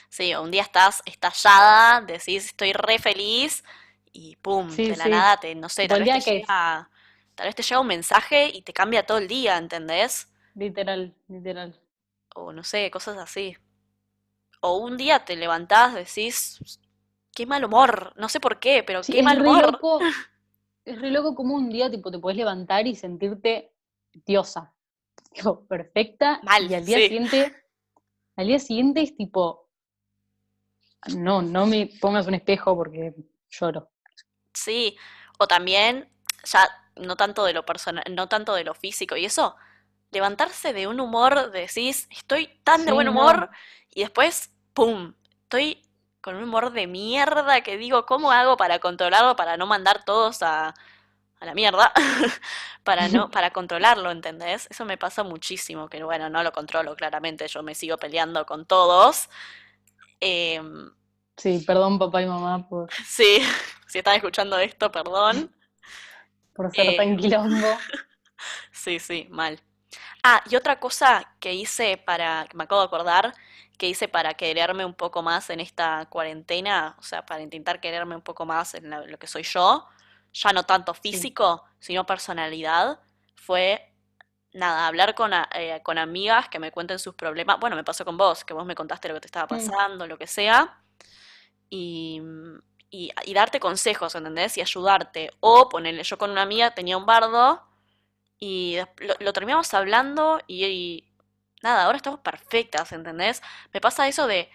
sí, un día estás estallada, decís estoy re feliz y pum, Sí, de la sí. nada te, no sé, tal vez te llega, tal vez te llega un mensaje y te cambia todo el día, ¿entendés? literal, literal. O no sé, cosas así. O un día te levantás, decís, qué mal humor, no sé por qué, pero Sí, qué mal humor. loco, es re loco como un día, tipo, te podés levantar y sentirte diosa, tipo, perfecta, Mal, y al día siguiente, al día siguiente es tipo, no, no me pongas un espejo porque lloro. Sí, o también, ya no tanto de lo personal, no tanto de lo físico y eso, levantarse de un humor, decís, estoy tan de buen humor, no. y después, ¡pum! Estoy con un humor de mierda que digo, ¿cómo hago para controlarlo, para no mandar todos a, a la mierda? Para no, para controlarlo, ¿entendés? Eso me pasa muchísimo, que bueno, no lo controlo claramente, yo me sigo peleando con todos. Em, Sí, perdón papá y mamá por, sí, si están escuchando esto, perdón. por ser tan Em, quilombo. Sí, sí, mal. Ah, y otra cosa que hice para, que me acabo de acordar, que hice para quererme un poco más en esta cuarentena, o sea, para intentar quererme un poco más en la- lo que soy yo, ya no tanto Sí. físico, sino personalidad, fue, nada, hablar con, eh, con amigas que me cuenten sus problemas. Bueno, me pasó con vos, que vos me contaste lo que te estaba Mm, pasando, lo que sea, y, y, y darte consejos, ¿entendés? Y ayudarte. O ponerle, yo con una amiga tenía un bardo. Y lo, lo terminamos hablando y, y nada, ahora estamos perfectas, ¿entendés? Me pasa eso de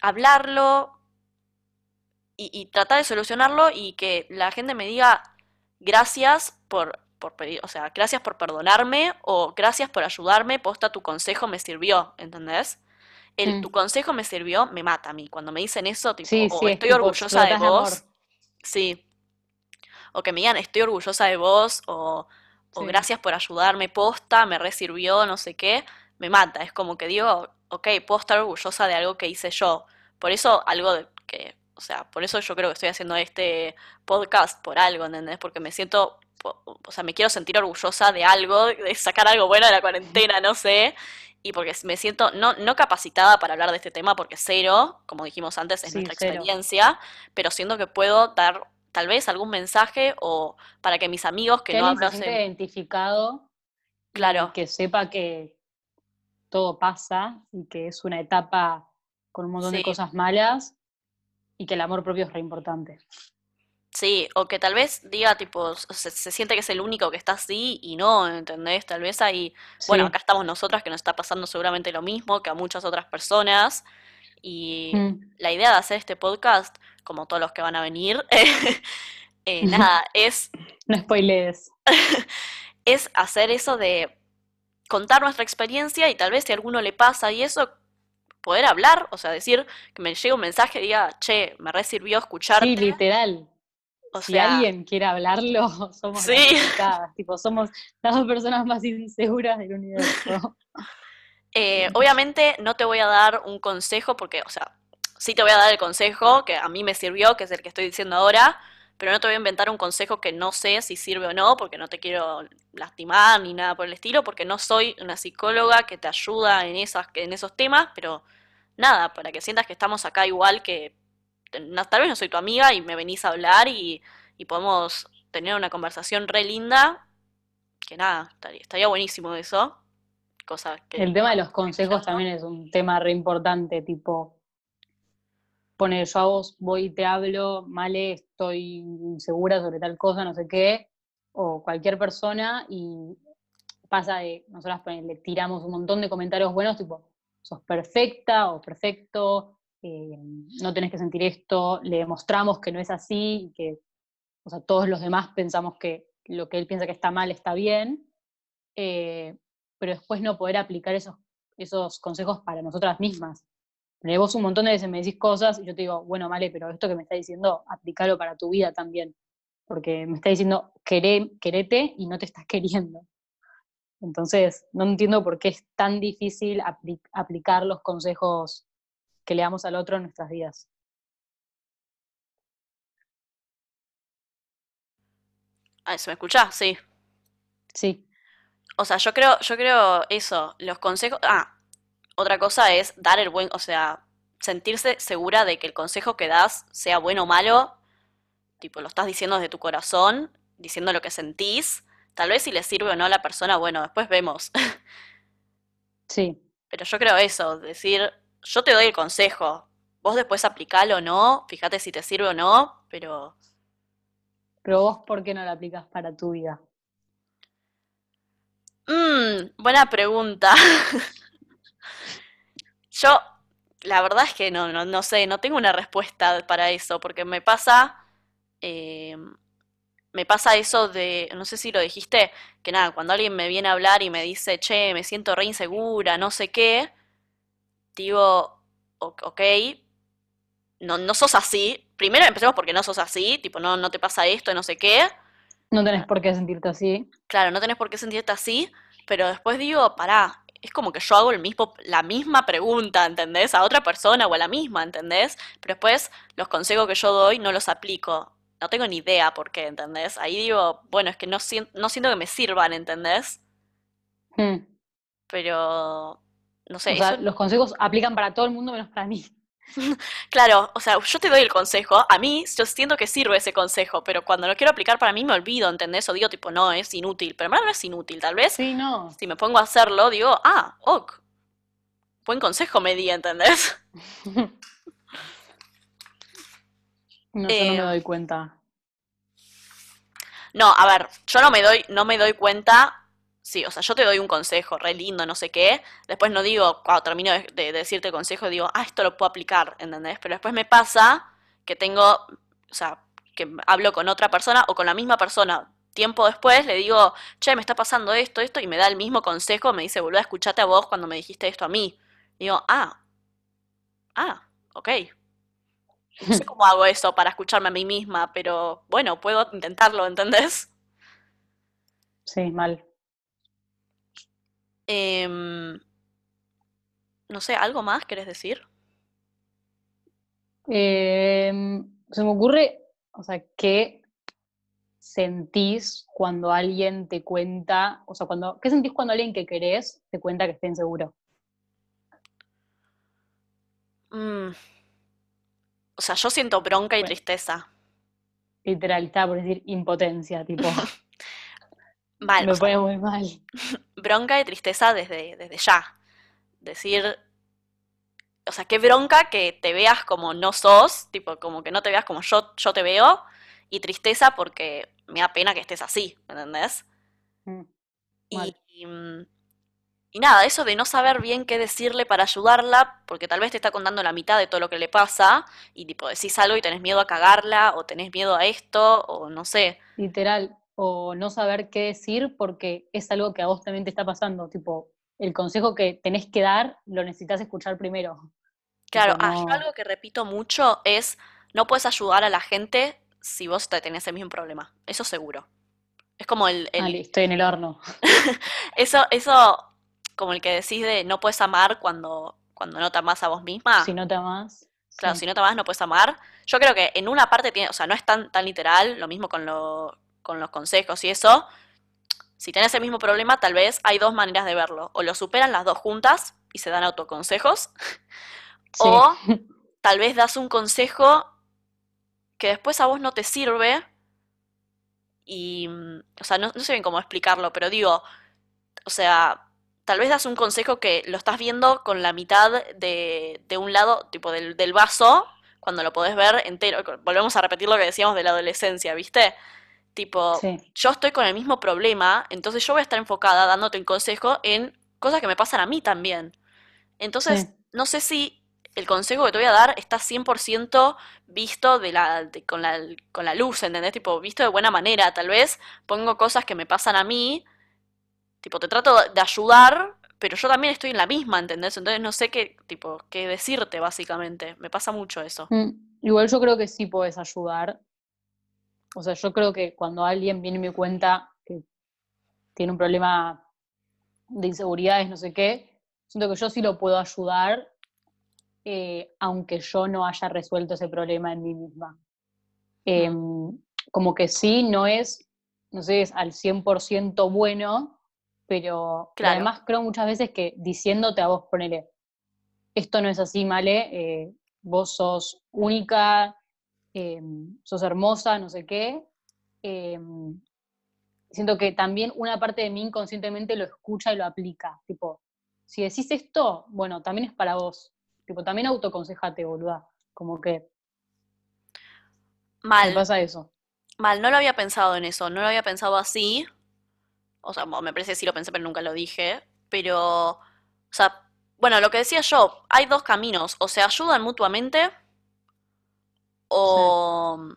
hablarlo y, y tratar de solucionarlo y que la gente me diga gracias por, por pedir, o sea, gracias por perdonarme o gracias por ayudarme, posta tu consejo me sirvió, ¿entendés? El tu mm. consejo me sirvió, me mata a mí. Cuando me dicen eso, tipo, Sí, sí, estoy orgullosa de amor. vos, sí, o que me digan estoy orgullosa de vos, o, o Sí. gracias por ayudarme, posta, me resirvió, no sé qué, me mata. Es como que digo, ok, puedo estar orgullosa de algo que hice yo. Por eso algo de que, o sea, por eso yo creo que estoy haciendo este podcast por algo, ¿entendés? Porque me siento, o sea, me quiero sentir orgullosa de algo, de sacar algo bueno de la cuarentena, no sé. Y porque me siento no, no capacitada para hablar de este tema, porque cero, como dijimos antes, es Sí, nuestra cero. experiencia, pero siento que puedo dar tal vez algún mensaje o para que mis amigos que no alguien se identificado Claro, que sepa que todo pasa y que es una etapa con un montón de sí, cosas malas y que el amor propio es re importante. Sí, o que tal vez diga tipo, se, se siente que es el único que está así y no, ¿entendés? Tal vez hay, bueno, acá estamos nosotras que nos está pasando seguramente lo mismo que a muchas otras personas y Mm. la idea de hacer este podcast, como todos los que van a venir, eh, nada, es, No spoilees. es hacer eso de contar nuestra experiencia y tal vez si a alguno le pasa y eso, poder hablar, o sea, decir que me llegue un mensaje y diga, che, me re sirvió Sí, escucharte, literal. O Si alguien quiere hablarlo, somos sí. Tipo, somos las dos personas más inseguras del universo. Eh, obviamente no te voy a dar un consejo porque, o sea, sí te voy a dar el consejo que a mí me sirvió, que es el que estoy diciendo ahora, pero no te voy a inventar un consejo que no sé si sirve o no, porque no te quiero lastimar ni nada por el estilo, porque no soy una psicóloga que te ayuda en esas, en esos temas, pero nada, para que sientas que estamos acá igual que no- tal vez no soy tu amiga y me venís a hablar y, y podemos tener una conversación re linda, que nada, estaría, estaría buenísimo eso, cosa que El tema de los consejos también es un tema re importante, tipo, poner yo a vos voy y te hablo, Male, estoy insegura sobre tal cosa, no sé qué, o cualquier persona, y pasa de, nosotras le tiramos un montón de comentarios buenos, tipo, sos perfecta o perfecto, eh, no tenés que sentir esto, le demostramos que no es así, que, o sea, todos los demás pensamos que lo que él piensa que está mal está bien, eh, pero después no poder aplicar esos, esos consejos para nosotras mismas. Vos un montón de veces me decís cosas y yo te digo, bueno, Male, pero esto que me está diciendo, aplícalo para tu vida también. Porque me está diciendo, queré, querete y no te estás queriendo. Entonces, no entiendo por qué es tan difícil apli- aplicar los consejos que le damos al otro en nuestras vidas. Ah, ¿se me escucha? Sí. Sí, O sea, yo creo, yo creo eso, los consejos. Ah, otra cosa es dar el buen, o sea, sentirse segura de que el consejo que das, sea bueno o malo, tipo, lo estás diciendo desde tu corazón, diciendo lo que sentís. Tal vez si le sirve o no a la persona, bueno, después vemos. sí. Pero yo creo eso, decir, yo te doy el consejo, vos después aplicalo o no, fíjate si te sirve o no, pero Pero vos, ¿por qué no lo aplicas para tu vida? Mmm, buena pregunta. Yo, la verdad es que no, no, no sé, no tengo una respuesta para eso, porque me pasa, eh, me pasa eso de, no sé si lo dijiste, que nada, cuando alguien me viene a hablar y me dice, che, me siento re insegura, no sé qué, digo, "O- ok, no, no sos así. Primero empecemos porque no sos así, tipo, no, no te pasa esto, no sé qué. No tenés por qué sentirte así. Claro, no tenés por qué sentirte así, pero después digo, pará, es como que yo hago el mismo, la misma pregunta, ¿entendés? A otra persona o a la misma, ¿entendés? Pero después los consejos que yo doy no los aplico. No tengo ni idea por qué, ¿entendés? Ahí digo, bueno, es que no siento, no siento que me sirvan, ¿entendés? Hmm. Pero, no sé, O sea, eso, los consejos aplican para todo el mundo menos para mí. claro, o sea, yo te doy el consejo, a mí yo siento que sirve ese consejo, pero cuando lo quiero aplicar para mí me olvido, ¿entendés? O digo, tipo, no, es inútil, pero no es inútil, tal vez Sí, no. si me pongo a hacerlo, digo, ah, ok, buen consejo me di, ¿entendés? No, yo no me Eh, doy cuenta. no, a ver, yo no me doy, no me doy cuenta, sí, o sea, yo te doy un consejo re lindo, no sé qué, después no digo, cuando termino de, de decirte el consejo, digo, ah, esto lo puedo aplicar, ¿entendés? Pero después me pasa que tengo, o sea, que hablo con otra persona o con la misma persona. Tiempo después le digo, che, me está pasando esto, esto, y me da el mismo consejo, me dice, boludo, escuchate a vos cuando me dijiste esto a mí. Digo, ah, ah, ok. No sé cómo hago eso para escucharme a mí misma, pero bueno, puedo intentarlo, ¿entendés? Sí, mal. Em, no sé, ¿algo más querés decir? Em, se me ocurre, o sea, ¿qué sentís cuando alguien te cuenta, o sea, cuando, ¿qué sentís cuando alguien que querés te cuenta que está inseguro? Mm, o sea, yo siento bronca y Bueno, tristeza. literal, estaba por decir impotencia, tipo, Mal, me pone muy mal. bronca y tristeza desde, desde ya. Decir, o sea, qué bronca que te veas como no sos, tipo, como que no te veas como yo, yo te veo, y tristeza porque me da pena que estés así, ¿me entendés? Mm, Y, y nada, eso de no saber bien qué decirle para ayudarla, porque tal vez te está contando la mitad de todo lo que le pasa, y tipo decís algo y tenés miedo a cagarla, o tenés miedo a esto, o no sé. Literal, o no saber qué decir porque es algo que a vos también te está pasando, tipo, el consejo que tenés que dar lo necesitas escuchar primero, Claro, ah, yo algo que repito mucho es, no puedes ayudar a la gente si vos te tenés el mismo problema. Eso seguro. Es como el, ah, el- estoy en el horno. eso, eso, como el que decís de no puedes amar cuando, cuando no te amás a vos Si misma. no te amás, Claro, sí, si no te amás no puedes amar. Yo creo que en una parte tiene, o sea, no es tan, tan literal, lo mismo con lo, con los consejos y eso. Si tenés el mismo problema, tal vez hay dos maneras de verlo. O lo superan las dos juntas y se dan autoconsejos, sí, o tal vez das un consejo que después a vos no te sirve y, mm, o sea, no, no sé bien cómo explicarlo, pero digo, o sea, tal vez das un consejo que lo estás viendo con la mitad de, de un lado, tipo del, del vaso, cuando lo podés ver entero. Volvemos a repetir lo que decíamos de la adolescencia, ¿viste? Tipo, sí, yo estoy con el mismo problema, entonces yo voy a estar enfocada dándote un consejo en cosas que me pasan a mí también. Entonces, sí. no sé si el consejo que te voy a dar está 100% visto de la, de- con la, con la luz, ¿entendés? Tipo, visto de buena manera. Tal vez pongo cosas que me pasan a mí, tipo, te trato de ayudar, pero yo también estoy en la misma, ¿entendés? Entonces no sé qué, tipo, qué decirte, básicamente. Me pasa mucho eso. Mm, Igual yo creo que sí puedes ayudar. O sea, yo creo que cuando alguien viene y me cuenta que tiene un problema de inseguridades, no sé qué, siento que yo sí lo puedo ayudar, eh, aunque yo no haya resuelto ese problema en mí misma. Em, como que sí, no es, no sé, es al 100% bueno, pero, pero claro, además creo muchas veces que diciéndote a vos, ponele, esto no es así, Male, eh, vos sos única, eh, sos hermosa, no sé qué. eh, siento que también una parte de mí inconscientemente lo escucha y lo aplica. Tipo, si decís esto, bueno, también es para vos. Tipo, también autoconsejate, boluda. Como que me mal, pasa eso. mal, no lo había pensado en eso, no lo había pensado así. O sea, me parece que sí lo pensé, pero nunca lo dije. Pero, o sea, bueno, lo que decía yo, hay dos caminos, o se ayudan mutuamente Sí, o,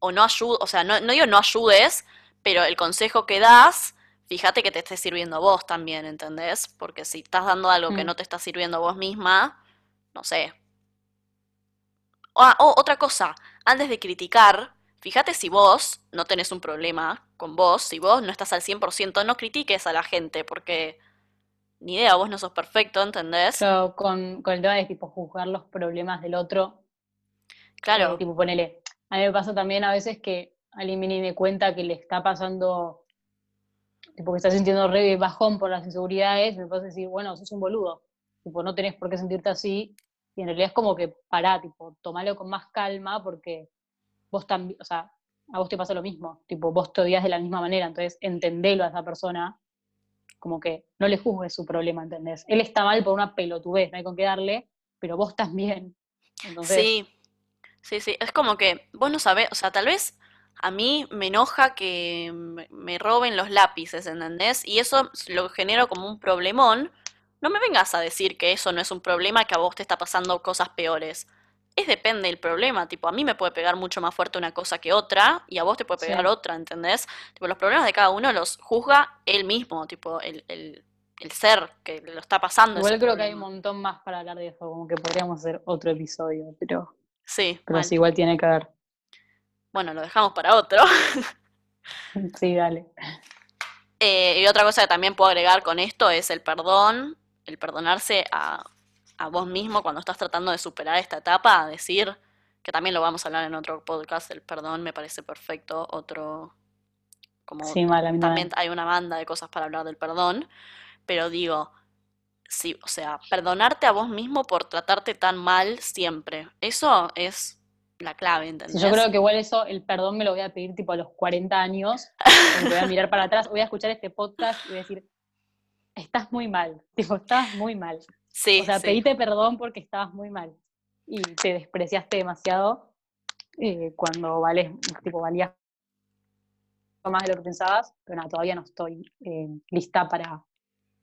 o no ayudas, o sea, no, no digo no ayudes, pero el consejo que das, fíjate que te esté sirviendo a vos también, ¿entendés? Porque si estás dando algo que mm, no te está sirviendo a vos misma, no sé. Ah, oh, otra cosa, antes de criticar, fíjate si vos no tenés un problema con vos, si vos no estás al 100% no critiques a la gente, porque ni idea, vos no sos perfecto, ¿entendés? Yo con, con el tema de tipo juzgar los problemas del otro, eh, Claro, tipo ponele, a mí me pasa también a veces que alguien viene y me cuenta que le está pasando tipo que estás sintiendo re bajón por las inseguridades, me puedes decir, bueno, sos un boludo, tipo, no tenés por qué sentirte así, y en realidad es como que pará, tipo, tomalo con más calma porque vos también, o sea, a vos te pasa lo mismo, tipo, vos te odias de la misma manera, entonces entendelo a esa persona, como que no le juzgues su problema, ¿entendés? Él está mal por una pelotudez, no hay con qué darle, pero vos también, entonces, sí, Sí, sí, es como que vos no sabés, o sea, tal vez a mí me enoja que me roben los lápices, ¿entendés? Y eso lo genero como un problemón. No me vengas a decir que eso no es un problema, que a vos te está pasando cosas peores. Es depende del problema, tipo, a mí me puede pegar mucho más fuerte una cosa que otra, y a vos te puede pegar sí. otra, ¿entendés? Tipo, los problemas de cada uno los juzga él mismo, tipo, el, el, el ser que lo está pasando Igual creo que hay un montón más para hablar de eso, como que podríamos hacer otro episodio, pero Sí, pero sí, igual tiene que ver. Bueno, lo dejamos para otro. Sí, dale. Eh, y otra cosa que también puedo agregar con esto es el perdón, el perdonarse a, a vos mismo cuando estás tratando de superar esta etapa, decir, que también lo vamos a hablar en otro podcast, el perdón me parece perfecto, otro, como Sí, mal, a también. hay una banda de cosas para hablar del perdón, pero digo, sí, o sea, perdonarte a vos mismo por tratarte tan mal siempre, eso es la clave, ¿entendés? yo creo que igual eso, el perdón me lo voy a pedir tipo a los 40 años, voy a mirar para atrás, voy a escuchar este podcast y voy a decir, estás muy mal, tipo, estás muy mal. Sí, O sea, sí. pedite perdón porque estabas muy mal y te despreciaste demasiado eh, cuando vales, tipo, valías más de lo que pensabas, pero nada, todavía no estoy eh, lista para,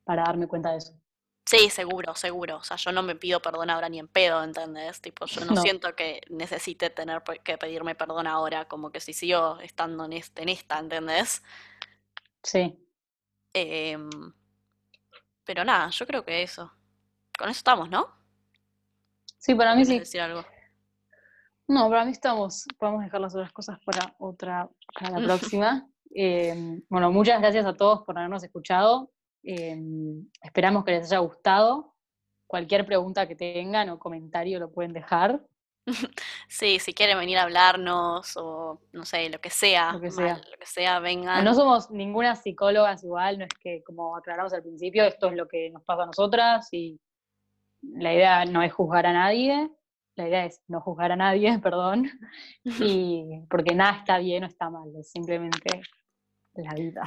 para darme cuenta de eso. Sí, seguro, seguro. O sea, yo no me pido perdón ahora ni en pedo, ¿entendés? Tipo, yo no, No. siento que necesite tener que pedirme perdón ahora, como que si sigo estando en, este, en esta, ¿entendés? Sí, Em, pero nada, yo creo que eso. Con eso estamos, ¿no? sí, para mí ¿Querés sí. decir algo? No, para mí estamos, podemos dejar las otras cosas para otra, para la próxima. Eh, bueno, muchas gracias a todos por habernos escuchado. Eh, esperamos que les haya gustado. Cualquier pregunta que tengan o comentario lo pueden dejar. Sí, si quieren venir a hablarnos o no sé, lo que sea, Lo que mal, sea. lo que sea, vengan. No somos ninguna psicólogas igual, no es que, como aclaramos al principio, esto es lo que nos pasa a nosotras y la idea no es juzgar a nadie, la idea es no juzgar a nadie, perdón, y porque nada está bien o está mal, es simplemente la vida.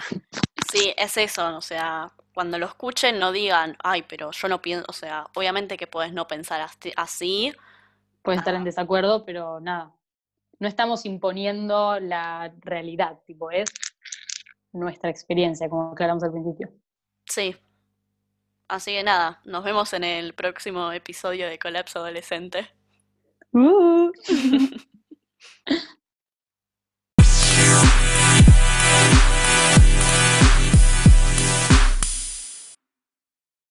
Sí, es eso, o sea, cuando lo escuchen no digan, ay, pero yo no pienso, o sea, obviamente que puedes no pensar así, Pueden estar en Ah. desacuerdo, pero nada, no estamos imponiendo la realidad, tipo, es nuestra experiencia, como aclaramos al principio. sí. Así que nada, nos vemos en el próximo episodio de Colapso Adolescente. Uh.